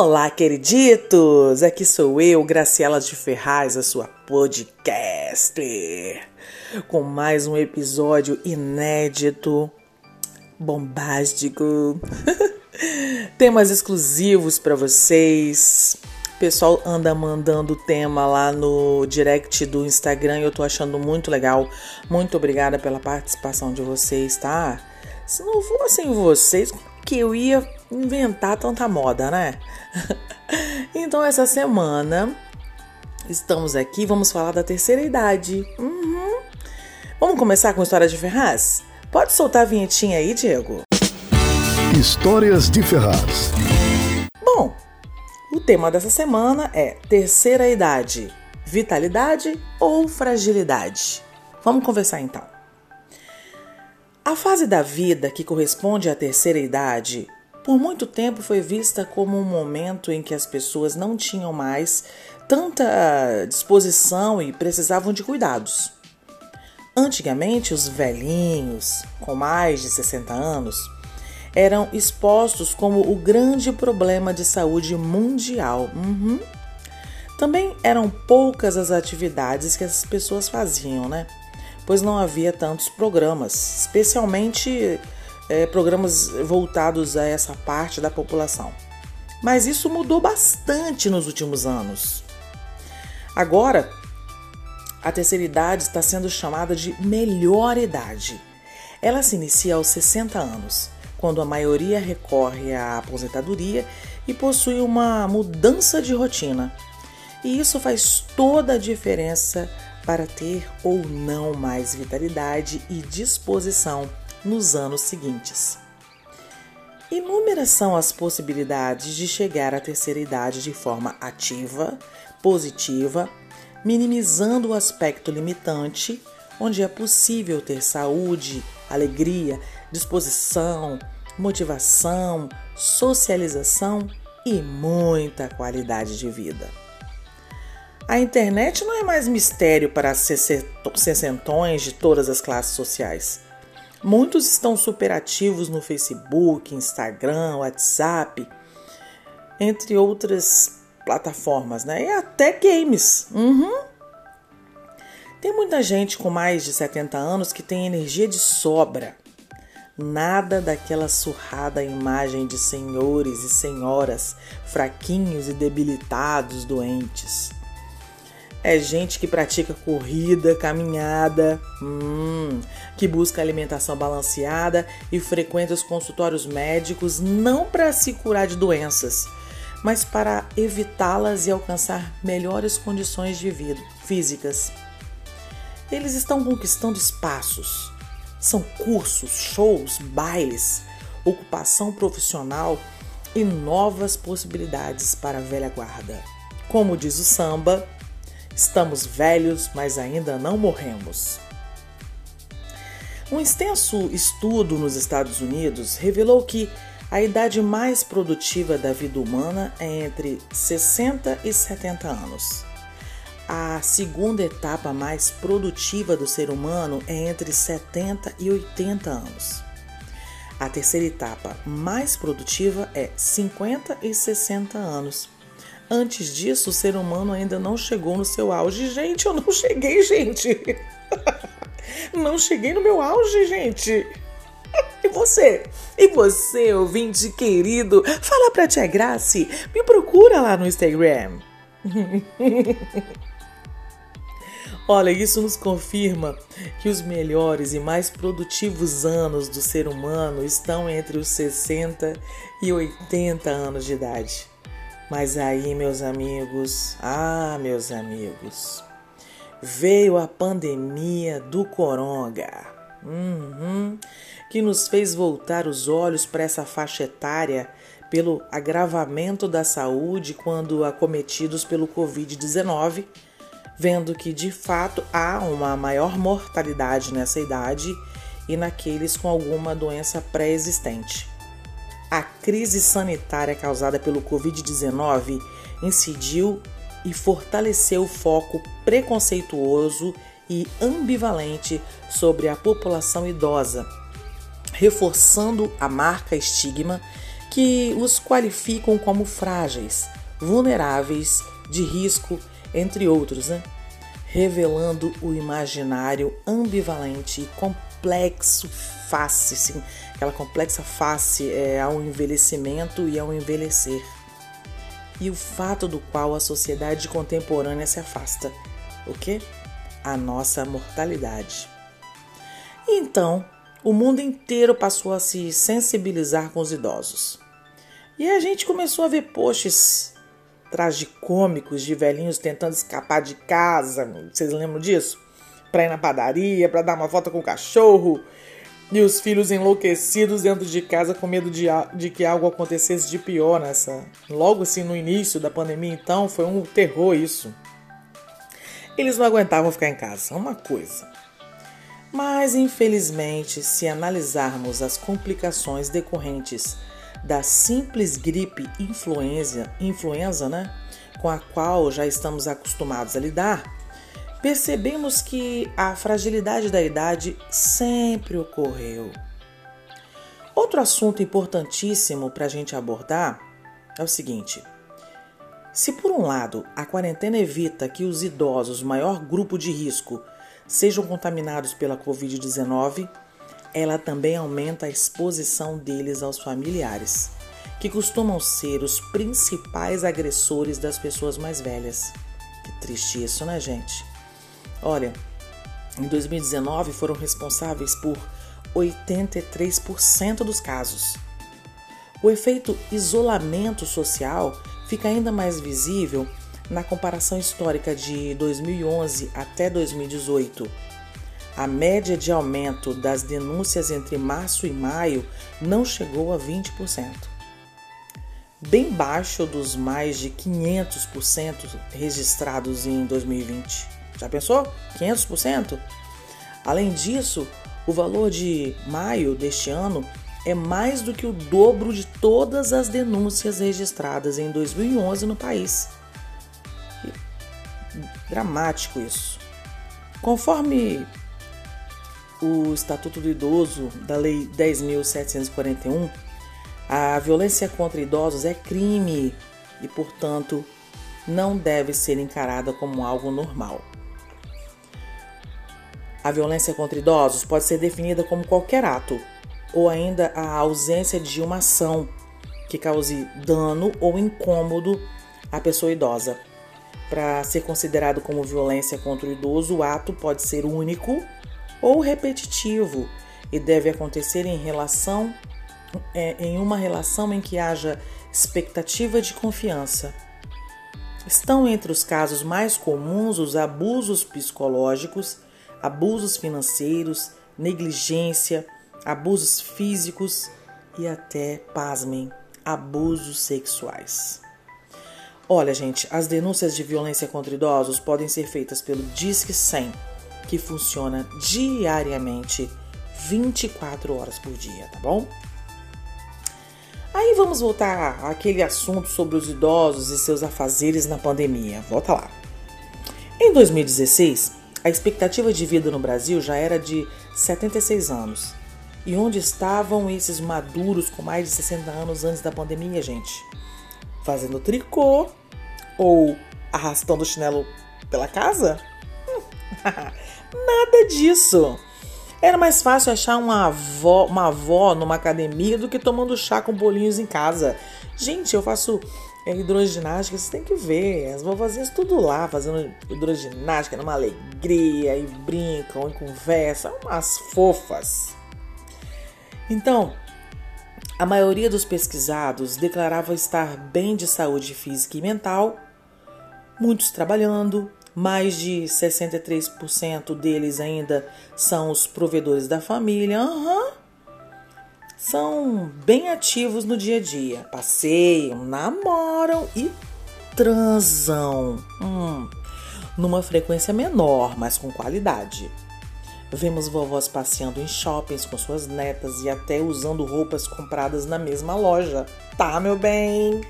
Olá, queriditos! Aqui sou eu, Graciela de Ferraz, a sua podcaster, com mais um episódio inédito, bombástico, temas exclusivos para vocês. O pessoal anda mandando tema lá no direct do Instagram e eu tô achando muito legal. Muito obrigada pela participação de vocês, tá? Se não fossem vocês, que eu ia inventar tanta moda, né? então, essa semana estamos aqui, vamos falar da terceira idade. Uhum. Vamos começar com história de Ferraz? Pode soltar a vinhetinha aí, Diego? Histórias de Ferraz. Bom, o tema dessa semana é terceira idade: vitalidade ou fragilidade? Vamos conversar então. A fase da vida que corresponde à terceira idade por muito tempo foi vista como um momento em que as pessoas não tinham mais tanta disposição e precisavam de cuidados. Antigamente, os velhinhos, com mais de 60 anos, eram expostos como o grande problema de saúde mundial. Uhum. Também eram poucas as atividades que as pessoas faziam, né? Pois não havia tantos programas, especialmente é, programas voltados a essa parte da população. Mas isso mudou bastante nos últimos anos. Agora, a terceira idade está sendo chamada de melhor idade. Ela se inicia aos 60 anos, quando a maioria recorre à aposentadoria e possui uma mudança de rotina. E isso faz toda a diferença para ter ou não mais vitalidade e disposição nos anos seguintes. Inúmeras são as possibilidades de chegar à terceira idade de forma ativa, positiva, minimizando o aspecto limitante, onde é possível ter saúde, alegria, disposição, motivação, socialização e muita qualidade de vida. A internet não é mais mistério para sessentões de todas as classes sociais. Muitos estão superativos no Facebook, Instagram, WhatsApp, entre outras plataformas, né? E até games. Uhum. Tem muita gente com mais de 70 anos que tem energia de sobra. Nada daquela surrada imagem de senhores e senhoras fraquinhos e debilitados, doentes. É gente que pratica corrida, caminhada, hum, que busca alimentação balanceada e frequenta os consultórios médicos não para se curar de doenças, mas para evitá-las e alcançar melhores condições de vida físicas. Eles estão conquistando espaços. São cursos, shows, bailes, ocupação profissional e novas possibilidades para a velha guarda. Como diz o samba, Estamos velhos, mas ainda não morremos. Um extenso estudo nos Estados Unidos revelou que a idade mais produtiva da vida humana é entre 60 e 70 anos. A segunda etapa mais produtiva do ser humano é entre 70 e 80 anos. A terceira etapa mais produtiva é 50 e 60 anos. Antes disso, o ser humano ainda não chegou no seu auge. Gente, eu não cheguei, gente. não cheguei no meu auge, gente. E você? E você, ouvinte querido? Fala pra Tia Grace. Me procura lá no Instagram. Olha, isso nos confirma que os melhores e mais produtivos anos do ser humano estão entre os 60 e 80 anos de idade. Mas aí, meus amigos, ah, meus amigos, veio a pandemia do coronga, uhum, que nos fez voltar os olhos para essa faixa etária pelo agravamento da saúde quando acometidos pelo Covid-19, vendo que de fato há uma maior mortalidade nessa idade e naqueles com alguma doença pré-existente. A crise sanitária causada pelo Covid-19 incidiu e fortaleceu o foco preconceituoso e ambivalente sobre a população idosa, reforçando a marca estigma que os qualificam como frágeis, vulneráveis, de risco, entre outros, né? revelando o imaginário ambivalente e complexo face, aquela complexa face é, ao envelhecimento e ao envelhecer, e o fato do qual a sociedade contemporânea se afasta. O que? A nossa mortalidade. Então, o mundo inteiro passou a se sensibilizar com os idosos. E a gente começou a ver posts tragicômicos de velhinhos tentando escapar de casa. Vocês lembram disso? Para ir na padaria, para dar uma volta com o cachorro. E os filhos enlouquecidos dentro de casa com medo de, de que algo acontecesse de pior nessa. Logo assim no início da pandemia, então, foi um terror isso. Eles não aguentavam ficar em casa, uma coisa. Mas infelizmente, se analisarmos as complicações decorrentes da simples gripe influenza, influenza, né, com a qual já estamos acostumados a lidar, percebemos que a fragilidade da idade sempre ocorreu. Outro assunto importantíssimo para a gente abordar é o seguinte: se por um lado a quarentena evita que os idosos, maior grupo de risco, sejam contaminados pela Covid-19, ela também aumenta a exposição deles aos familiares, que costumam ser os principais agressores das pessoas mais velhas. Que triste isso, né, gente? Olha, em 2019 foram responsáveis por 83% dos casos. O efeito isolamento social fica ainda mais visível na comparação histórica de 2011 até 2018 a média de aumento das denúncias entre março e maio não chegou a 20%. Bem baixo dos mais de 500% registrados em 2020. Já pensou? 500%? Além disso, o valor de maio deste ano é mais do que o dobro de todas as denúncias registradas em 2011 no país. Dramático isso. Conforme o Estatuto do Idoso da Lei 10.741, a violência contra idosos é crime e, portanto, não deve ser encarada como algo normal. A violência contra idosos pode ser definida como qualquer ato ou ainda a ausência de uma ação que cause dano ou incômodo à pessoa idosa. Para ser considerado como violência contra o idoso, o ato pode ser único ou repetitivo e deve acontecer em relação é, em uma relação em que haja expectativa de confiança. Estão entre os casos mais comuns os abusos psicológicos, abusos financeiros, negligência, abusos físicos e até, pasmem, abusos sexuais. Olha, gente, as denúncias de violência contra idosos podem ser feitas pelo Disque 100 que funciona diariamente, 24 horas por dia, tá bom? Aí vamos voltar àquele assunto sobre os idosos e seus afazeres na pandemia. Volta lá. Em 2016, a expectativa de vida no Brasil já era de 76 anos. E onde estavam esses maduros com mais de 60 anos antes da pandemia, gente? Fazendo tricô ou arrastando o chinelo pela casa? Nada disso. Era mais fácil achar uma avó, uma avó numa academia do que tomando chá com bolinhos em casa. Gente, eu faço é, hidroginástica, vocês têm que ver. As vovozinhas tudo lá fazendo hidroginástica numa alegria e brincam e conversam, umas fofas. Então, a maioria dos pesquisados declarava estar bem de saúde física e mental, muitos trabalhando, mais de 63% deles ainda são os provedores da família. Uhum. São bem ativos no dia a dia, passeiam, namoram e transam. Hum, numa frequência menor, mas com qualidade. Vemos vovós passeando em shoppings com suas netas e até usando roupas compradas na mesma loja. Tá, meu bem?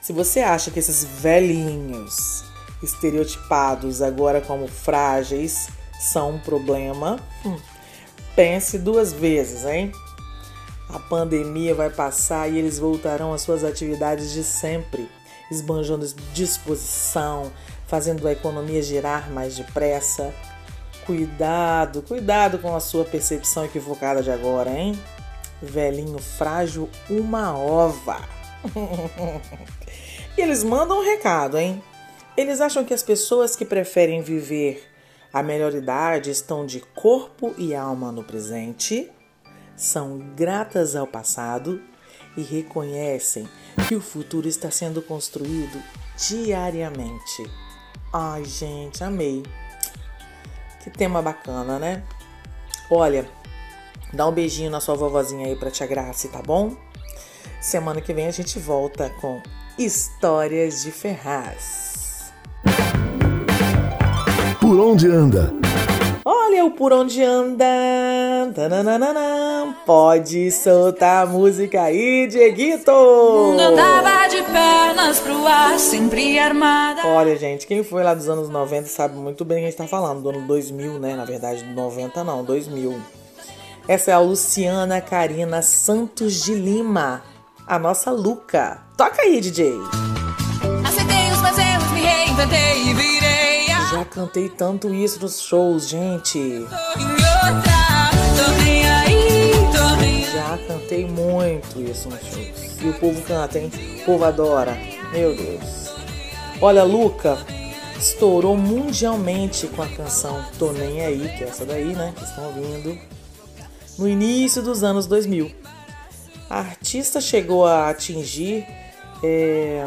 Se você acha que esses velhinhos estereotipados agora como frágeis são um problema, hum, pense duas vezes, hein? A pandemia vai passar e eles voltarão às suas atividades de sempre, esbanjando disposição, fazendo a economia girar mais depressa. Cuidado, cuidado com a sua percepção equivocada de agora, hein? Velhinho frágil, uma ova. e eles mandam um recado, hein? Eles acham que as pessoas que preferem viver a melhor idade estão de corpo e alma no presente, são gratas ao passado e reconhecem que o futuro está sendo construído diariamente. Ai, gente, amei. Que tema bacana, né? Olha, dá um beijinho na sua vovozinha aí pra tia Graça, tá bom? Semana que vem a gente volta com Histórias de Ferraz. Por onde anda? Olha o Por Onde Anda. Tananana. Pode soltar a música aí, Dieguito. Andava de pernas pro ar, sempre armada. Olha, gente, quem foi lá dos anos 90 sabe muito bem o que a gente tá falando. Do ano 2000, né? Na verdade, 90 não, 2000. Essa é a Luciana Karina Santos de Lima. A nossa Luca. Toca aí, DJ. Aceitei os meus erros, me reinventei e virei já cantei tanto isso nos shows, gente. Já cantei muito isso nos shows. E o povo canta, hein? O povo adora. Meu Deus. Olha, Luca estourou mundialmente com a canção Tô Nem Aí, que é essa daí, né? Que estão ouvindo. No início dos anos 2000. A artista chegou a atingir é,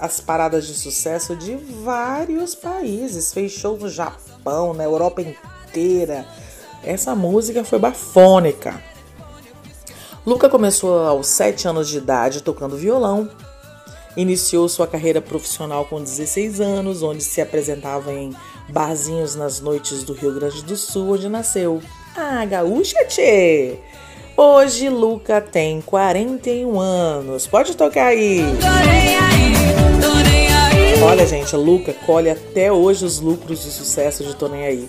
as paradas de sucesso de vários países. Fez show no Japão, na Europa inteira. Essa música foi bafônica. Luca começou aos 7 anos de idade tocando violão. Iniciou sua carreira profissional com 16 anos, onde se apresentava em barzinhos nas noites do Rio Grande do Sul, onde nasceu. Ah, gaúcha, tchê! Hoje Luca tem 41 anos. Pode tocar aí. Olha, gente, Luca colhe até hoje os lucros de sucesso de Tô Aí.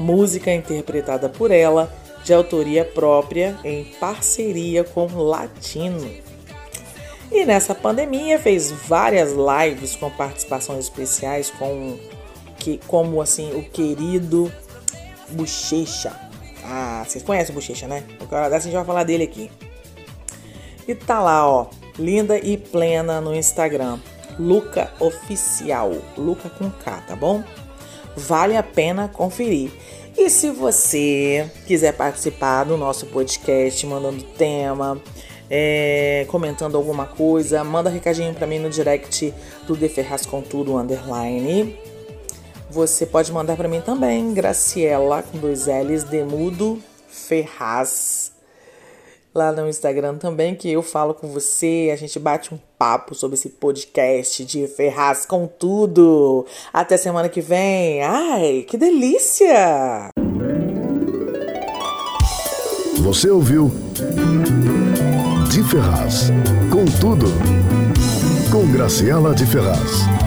Música interpretada por ela, de autoria própria, em parceria com Latino. E nessa pandemia fez várias lives com participações especiais com que como assim o querido Bochecha. Ah, vocês conhecem o Bochecha, né? Porque dessa a gente vai falar dele aqui. E tá lá, ó, linda e plena no Instagram. Luca Oficial, Luca com K, tá bom? Vale a pena conferir. E se você quiser participar do nosso podcast, mandando tema, é, comentando alguma coisa, manda recadinho para mim no direct do The Ferraz com tudo underline. Você pode mandar para mim também, Graciela, com dois L's, Demudo Ferraz. Lá no Instagram também, que eu falo com você, a gente bate um papo sobre esse podcast de Ferraz com tudo. Até semana que vem. Ai, que delícia! Você ouviu De Ferraz com tudo. Com Graciela de Ferraz.